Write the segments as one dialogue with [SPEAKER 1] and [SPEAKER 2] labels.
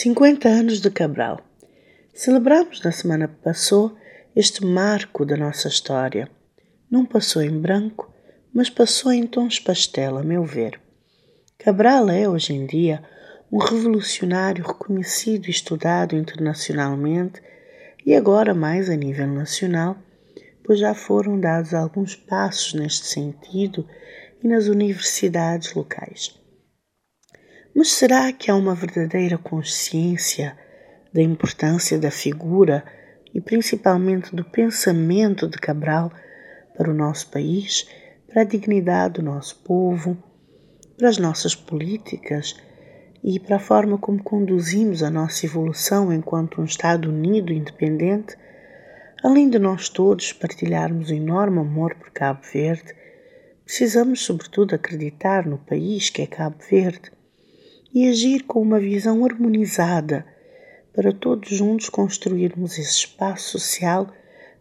[SPEAKER 1] 50 anos de Cabral. Celebramos na semana que passou este marco da nossa história. Não passou em branco, mas passou em tons pastel, a meu ver. Cabral é, hoje em dia, um revolucionário reconhecido e estudado internacionalmente e agora mais a nível nacional, pois já foram dados alguns passos neste sentido e nas universidades locais. Mas será que há uma verdadeira consciência da importância da figura e principalmente do pensamento de Cabral para o nosso país, para a dignidade do nosso povo, para as nossas políticas e para a forma como conduzimos a nossa evolução enquanto um Estado unido e independente? Além de nós todos partilharmos o enorme amor por Cabo Verde, precisamos, sobretudo, acreditar no país que é Cabo Verde e agir com uma visão harmonizada para todos juntos construirmos esse espaço social,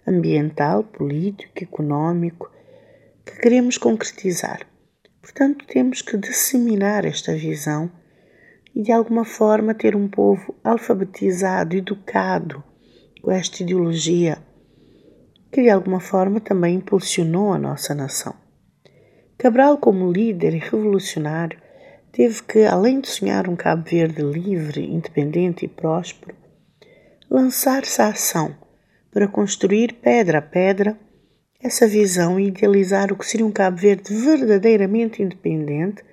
[SPEAKER 1] ambiental, político, econômico que queremos concretizar. Portanto, temos que disseminar esta visão e, de alguma forma, ter um povo alfabetizado, educado com esta ideologia que, de alguma forma, também impulsionou a nossa nação. Cabral, como líder e revolucionário, teve que, além de sonhar um Cabo Verde livre, independente e próspero, lançar-se à ação para construir pedra a pedra essa visão e idealizar o que seria um Cabo Verde verdadeiramente independente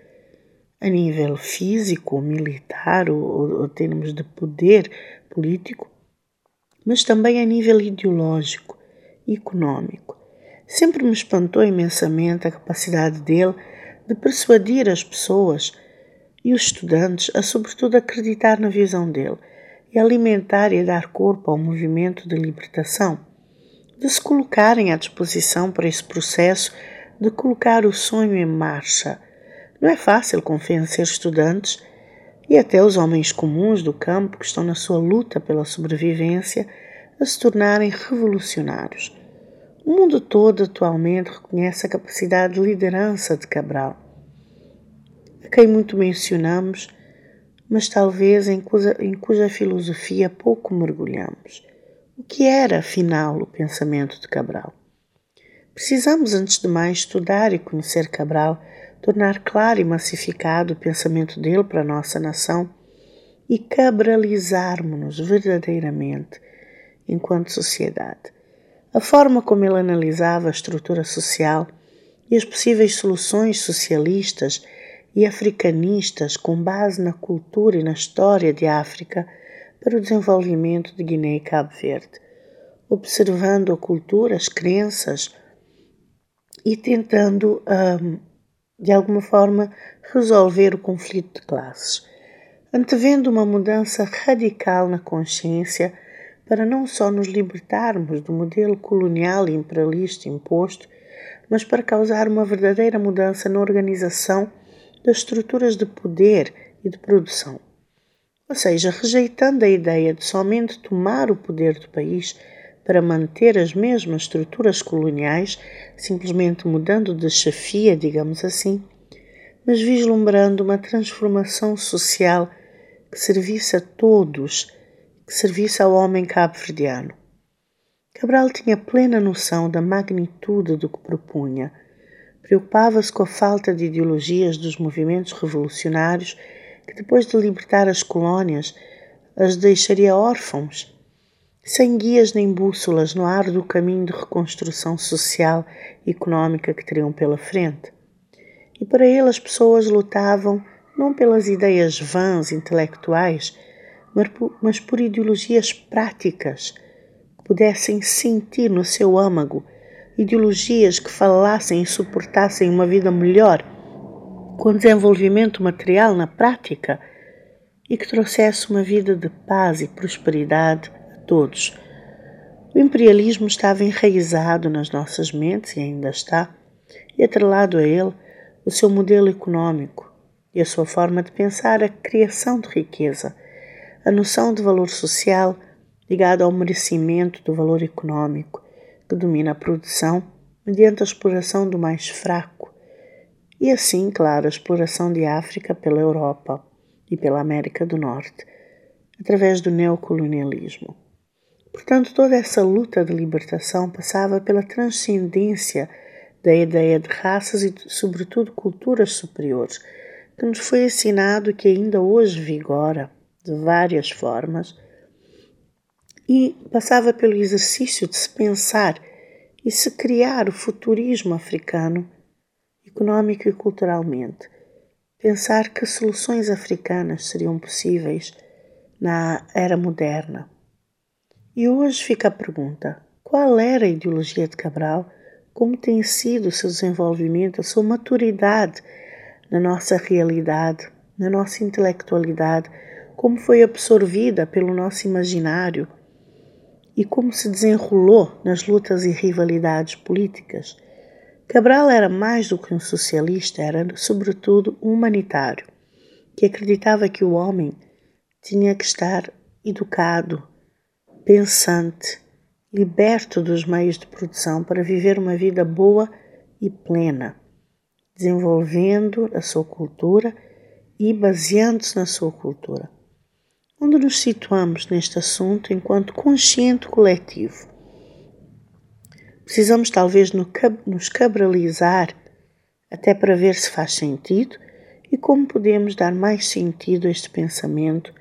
[SPEAKER 1] a nível físico, militar ou, ou termos de poder político, mas também a nível ideológico e econômico. Sempre me espantou imensamente a capacidade dele de persuadir as pessoas e os estudantes a, sobretudo, acreditar na visão dele e alimentar e dar corpo ao movimento de libertação, de se colocarem à disposição para esse processo de colocar o sonho em marcha. Não é fácil convencer estudantes e até os homens comuns do campo que estão na sua luta pela sobrevivência a se tornarem revolucionários. O mundo todo atualmente reconhece a capacidade de liderança de Cabral a quem muito mencionamos, mas talvez em cuja, em cuja filosofia pouco mergulhamos. O que era, afinal, o pensamento de Cabral? Precisamos, antes de mais, estudar e conhecer Cabral, tornar claro e massificado o pensamento dele para a nossa nação e cabralizarmos-nos verdadeiramente enquanto sociedade. A forma como ele analisava a estrutura social e as possíveis soluções socialistas e africanistas com base na cultura e na história de África para o desenvolvimento de Guiné e Cabo Verde, observando a cultura, as crenças e tentando, um, de alguma forma, resolver o conflito de classes, antevendo uma mudança radical na consciência para não só nos libertarmos do modelo colonial e imperialista imposto, mas para causar uma verdadeira mudança na organização das estruturas de poder e de produção. Ou seja, rejeitando a ideia de somente tomar o poder do país para manter as mesmas estruturas coloniais, simplesmente mudando de chefia, digamos assim, mas vislumbrando uma transformação social que servisse a todos, que servisse ao homem cabo-verdiano. Cabral tinha plena noção da magnitude do que propunha Preocupava-se com a falta de ideologias dos movimentos revolucionários que, depois de libertar as colônias, as deixaria órfãos, sem guias nem bússolas no árduo caminho de reconstrução social e económica que teriam pela frente. E para ele as pessoas lutavam não pelas ideias vãs intelectuais, mas por ideologias práticas que pudessem sentir no seu âmago ideologias que falassem e suportassem uma vida melhor, com desenvolvimento material na prática e que trouxesse uma vida de paz e prosperidade a todos. O imperialismo estava enraizado nas nossas mentes e ainda está, e atrelado a ele o seu modelo econômico e a sua forma de pensar a criação de riqueza, a noção de valor social ligada ao merecimento do valor econômico que domina a produção mediante a exploração do mais fraco, e assim, claro, a exploração de África pela Europa e pela América do Norte, através do neocolonialismo. Portanto, toda essa luta de libertação passava pela transcendência da ideia de raças e, sobretudo, culturas superiores, que nos foi ensinado que ainda hoje vigora de várias formas, e passava pelo exercício de se pensar e se criar o futurismo africano, econômico e culturalmente. Pensar que soluções africanas seriam possíveis na era moderna e hoje fica a pergunta: qual era a ideologia de Cabral? Como tem sido o seu desenvolvimento, a sua maturidade na nossa realidade, na nossa intelectualidade? Como foi absorvida pelo nosso imaginário? E como se desenrolou nas lutas e rivalidades políticas? Cabral era mais do que um socialista, era sobretudo um humanitário, que acreditava que o homem tinha que estar educado, pensante, liberto dos meios de produção para viver uma vida boa e plena, desenvolvendo a sua cultura e baseando-se na sua cultura. Onde nos situamos neste assunto enquanto consciente coletivo? Precisamos talvez nos cabralizar até para ver se faz sentido e como podemos dar mais sentido a este pensamento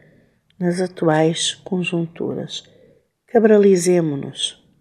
[SPEAKER 1] nas atuais conjunturas. Cabralizemo-nos.